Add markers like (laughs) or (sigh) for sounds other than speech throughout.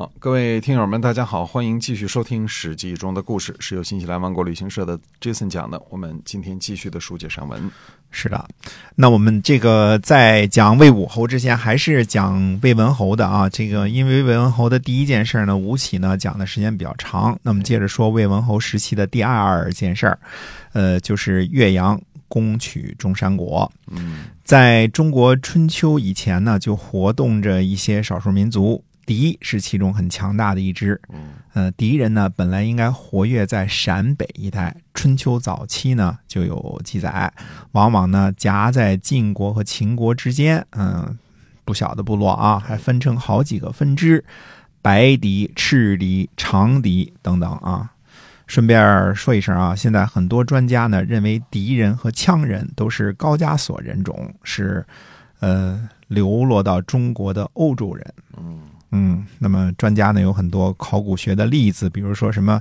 好，各位听友们，大家好，欢迎继续收听《史记》中的故事，是由新西兰王国旅行社的 Jason 讲的。我们今天继续的书接上文。是的，那我们这个在讲魏武侯之前，还是讲魏文侯的啊。这个因为魏文侯的第一件事呢，吴起呢讲的时间比较长，那么接着说魏文侯时期的第二件事儿，呃，就是岳阳攻取中山国。嗯在中国春秋以前呢，就活动着一些少数民族。狄是其中很强大的一支，嗯呃，狄人呢本来应该活跃在陕北一带，春秋早期呢就有记载，往往呢夹在晋国和秦国之间，嗯、不小的部落啊，还分成好几个分支，白狄、赤狄、长狄等等啊。顺便说一声啊，现在很多专家呢认为狄人和羌人都是高加索人种，是呃流落到中国的欧洲人。嗯嗯，那么专家呢有很多考古学的例子，比如说什么，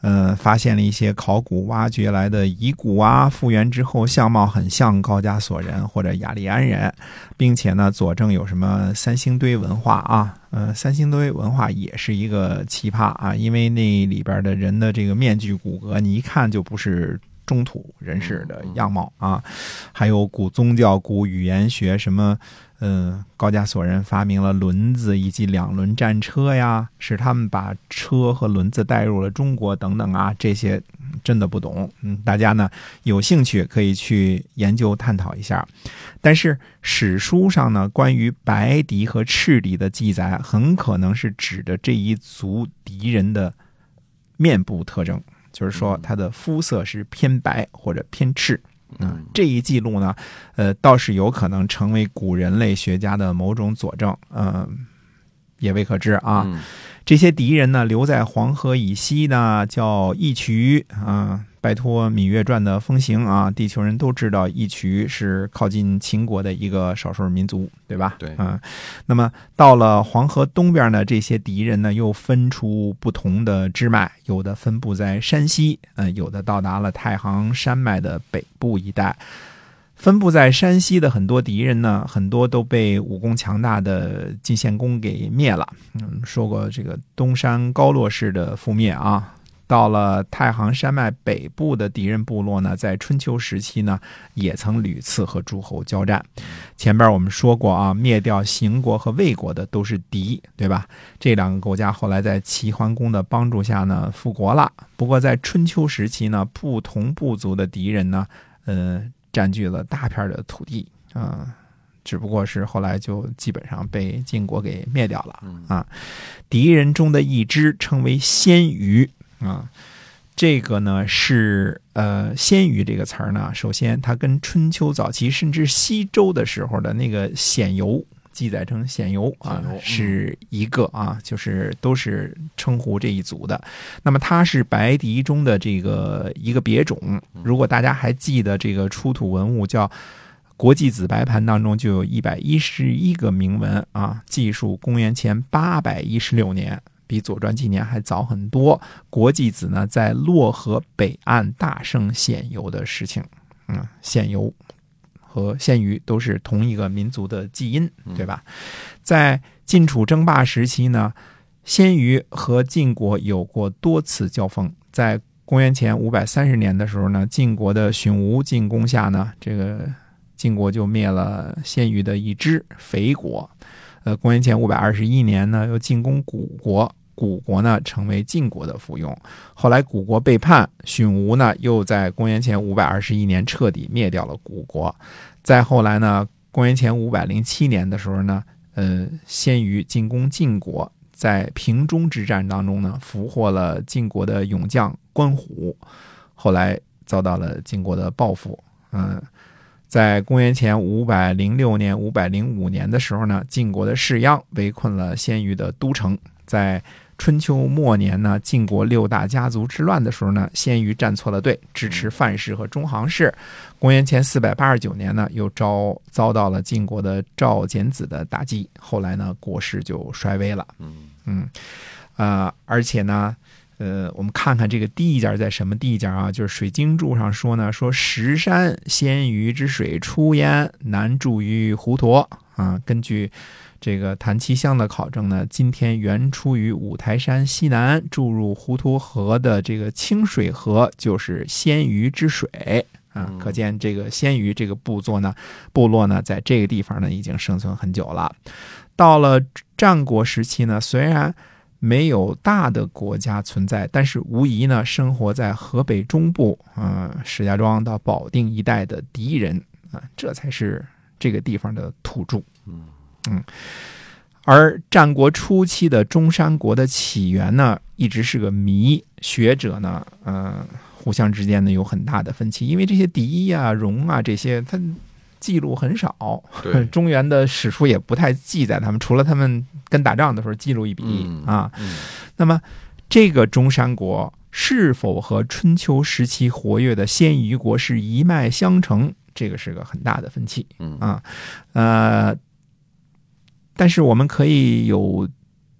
呃，发现了一些考古挖掘来的遗骨啊，复原之后相貌很像高加索人或者雅利安人，并且呢佐证有什么三星堆文化啊，呃，三星堆文化也是一个奇葩啊，因为那里边的人的这个面具骨骼，你一看就不是。中土人士的样貌啊，还有古宗教、古语言学什么，嗯，高加索人发明了轮子以及两轮战车呀，使他们把车和轮子带入了中国等等啊，这些嗯真的不懂。嗯，大家呢有兴趣可以去研究探讨一下。但是史书上呢，关于白狄和赤狄的记载，很可能是指的这一族敌人的面部特征，就是说他的肤色是偏白或者偏赤。嗯，这一记录呢，呃，倒是有可能成为古人类学家的某种佐证，嗯、也未可知啊。嗯这些敌人呢，留在黄河以西呢，叫义渠啊。拜托《芈月传》的风行啊，地球人都知道义渠是靠近秦国的一个少数民族，对吧？对嗯。那么到了黄河东边呢，这些敌人呢又分出不同的支脉，有的分布在山西，嗯、有的到达了太行山脉的北部一带。分布在山西的很多敌人呢，很多都被武功强大的晋献公给灭了。嗯，说过这个东山高洛氏的覆灭啊。到了太行山脉北部的敌人部落呢，在春秋时期呢，也曾屡次和诸侯交战。前边我们说过啊，灭掉邢国和魏国的都是敌，对吧？这两个国家后来在齐桓公的帮助下呢，复国了。不过在春秋时期呢，不同部族的敌人呢，呃，占据了大片的土地啊、只不过是后来就基本上被晋国给灭掉了嗯啊。敌人中的一支称为鲜虞啊，这个呢是呃鲜鱼这个词儿呢，首先它跟春秋早期甚至西周的时候的那个鲜游。记载成鲜游啊是一个啊，就是都是称呼这一组的。那么它是白狄中的这个一个别种。如果大家还记得这个出土文物叫《国际紫白盘》当中就有一百一十一个铭文啊，记述公元前八百一十六年，比《左传》纪年还早很多。国际子呢在洛河北岸大胜鲜游的事情，嗯，鲜游和鲜鱼都是同一个民族的基因，对吧？在晋楚争霸时期呢，鲜虞和晋国有过多次交锋。在公元前五百三十年的时候呢，晋国的荀吴进攻下呢，这个晋国就灭了鲜虞的一支肥国。呃，公元前五百二十一年呢，又进攻古国，古国呢成为晋国的附庸。后来古国背叛，荀吴呢又在公元前五百二十一年彻底灭掉了古国。再后来呢，公元前五百零七年的时候呢，呃，鲜虞进攻晋国，在平中之战当中呢，俘获了晋国的勇将关虎，后来遭到了晋国的报复。嗯、在公元前五百零六年、五百零五年的时候呢，晋国的士鞅围困了鲜虞的都城。在春秋末年呢，晋国六大家族之乱的时候呢，鲜于站错了队，支持范氏和中行氏。公元前四百八十九年呢，又遭遭到了晋国的赵简子的打击，后来呢，国势就衰微了。嗯嗯，啊、而且呢，呃，我们看看这个地界在什么地界啊？就是水经注上说呢，说石山鲜于之水出焉，南注于滹沱啊。根据这个谭其乡的考证呢，今天原出于五台山西南，注入滹沱河的这个清水河，就是鲜鱼之水啊嗯。可见这个鲜鱼这个部作呢，部落呢，在这个地方呢已经生存很久了。到了战国时期呢，虽然没有大的国家存在，但是无疑呢，生活在河北中部，呃，石家庄到保定一带的敌人啊、这才是这个地方的土著。嗯而战国初期的中山国的起源呢，一直是个谜。学者呢，呃，互相之间呢有很大的分歧，因为这些狄啊、戎啊这些，他记录很少。对，(laughs) 中原的史书也不太记载他们，除了他们跟打仗的时候记录一笔、嗯啊。嗯那么，这个中山国是否和春秋时期活跃的鲜虞国是一脉相承，这个是个很大的分歧。嗯啊，呃，但是我们可以有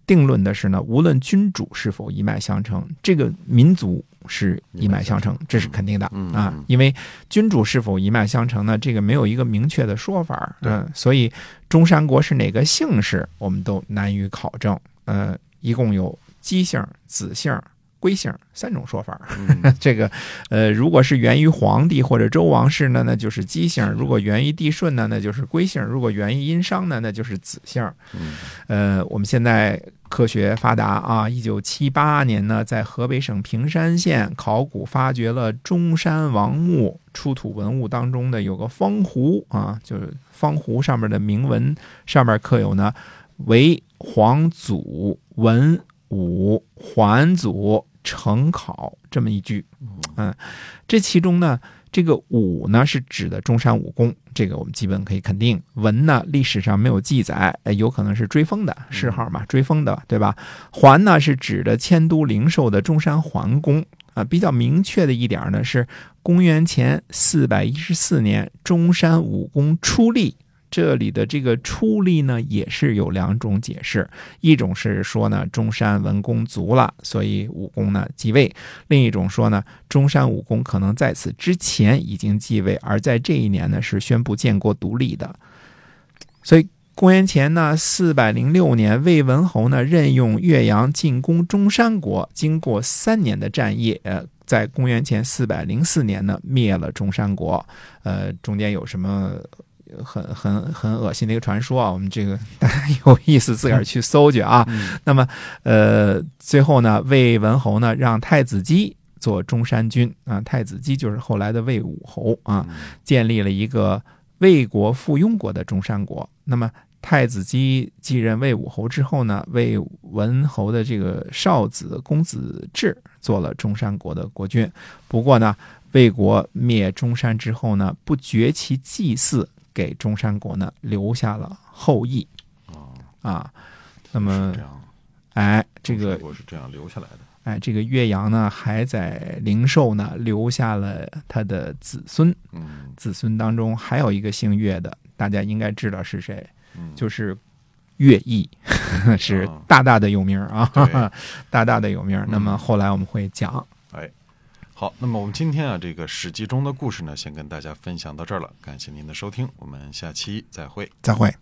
定论的是呢，无论君主是否一脉相承，这个民族是一脉相承，这是肯定的啊因为君主是否一脉相承呢，这个没有一个明确的说法，嗯，所以中山国是哪个姓氏，我们都难于考证。呃，一共有姬姓、子姓、归姓三种说法。嗯 (laughs) 这个，呃，如果是源于皇帝或者周王室呢，那就是姬姓；如果源于帝舜呢，那就是归姓；如果源于殷商呢，那就是子姓。嗯呃，我们现在科学发达啊，一九七八年呢，在河北省平山县考古发掘了中山王墓出土文物当中的有个方壶啊，就是方壶上面的铭文上面刻有呢为皇祖文武桓祖成考这么一句。嗯，这其中呢，这个武呢是指的中山武功，这个我们基本可以肯定。文呢历史上没有记载，哎有可能是追封的谥号嘛，追封的，对吧？桓呢是指的迁都灵寿的中山桓公。啊，比较明确的一点呢是公元前四百一十四年，中山武功出立。这里的这个出力呢，也是有两种解释，一种是说呢，中山文公卒了，所以武功呢继位；另一种说呢，中山武功可能在此之前已经继位，而在这一年呢是宣布建国独立的。所以公元前呢四百零六年，魏文侯呢任用岳阳进攻中山国，经过三年的战役，呃，在公元前四百零四年呢灭了中山国。呃，中间有什么？很很很恶心的一个传说啊，我们这个大 (laughs) 家有意思自个儿去搜去啊。嗯那么，呃，最后呢，魏文侯呢让太子姬做中山君啊，太子姬就是后来的魏武侯啊，嗯建立了一个魏国附庸国的中山国。那么太子姬继任魏武侯之后呢，魏文侯的这个少子公子至做了中山国的国君。不过呢，魏国灭中山之后呢，不绝其祭祀，给中山国呢留下了后裔。哦。啊。那么这，样，哎，这个中国是这样留下来的。哎，这个岳阳呢，还在灵寿呢留下了他的子孙，嗯。子孙当中还有一个姓岳的，大家应该知道是谁，嗯，就是乐毅，(laughs) 是哦大大的有名啊对，大大的有名。(laughs) 那么嗯。后来我们会讲，哎，好，那么我们今天啊，这个《史记》中的故事呢，先跟大家分享到这儿了。感谢您的收听，我们下期再会。再会。